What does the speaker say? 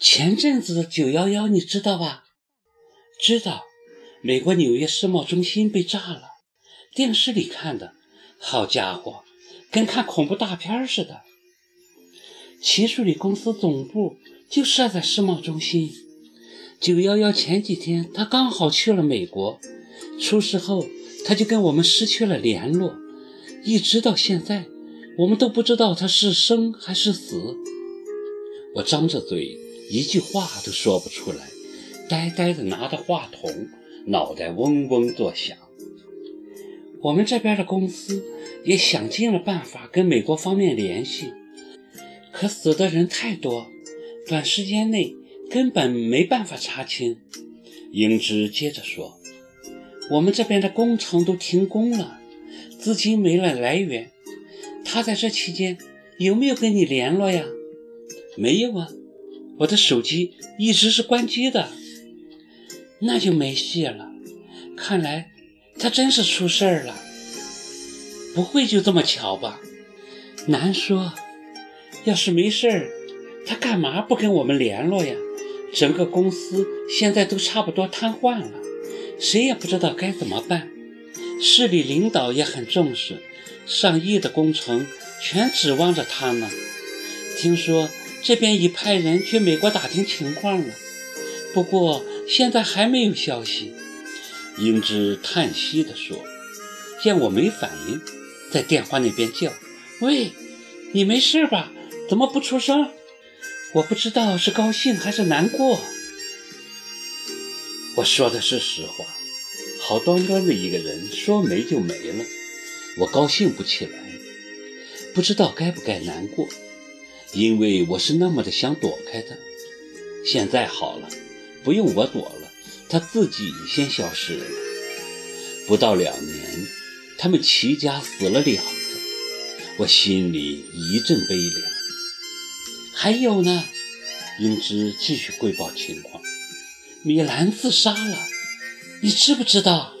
前阵子的九幺幺你知道吧？知道，美国纽约世贸中心被炸了，电视里看的，好家伙，跟看恐怖大片似的。秦树理公司总部就设在世贸中心。九幺幺前几天，他刚好去了美国，出事后他就跟我们失去了联络，一直到现在，我们都不知道他是生还是死。我张着嘴。一句话都说不出来，呆呆的拿着话筒，脑袋嗡嗡作响。我们这边的公司也想尽了办法跟美国方面联系，可死的人太多，短时间内根本没办法查清。英芝接着说：“我们这边的工程都停工了，资金没了来源。他在这期间有没有跟你联络呀？没有啊。”我的手机一直是关机的，那就没戏了。看来他真是出事儿了，不会就这么巧吧？难说。要是没事儿，他干嘛不跟我们联络呀？整个公司现在都差不多瘫痪了，谁也不知道该怎么办。市里领导也很重视，上亿的工程全指望着他呢。听说。这边已派人去美国打听情况了，不过现在还没有消息。英芝叹息地说：“见我没反应，在电话那边叫：‘喂，你没事吧？怎么不出声？’我不知道是高兴还是难过。我说的是实话，好端端的一个人说没就没了，我高兴不起来，不知道该不该难过。”因为我是那么的想躲开他，现在好了，不用我躲了，他自己先消失了。不到两年，他们齐家死了两个，我心里一阵悲凉。还有呢，英芝继续汇报情况：米兰自杀了，你知不知道？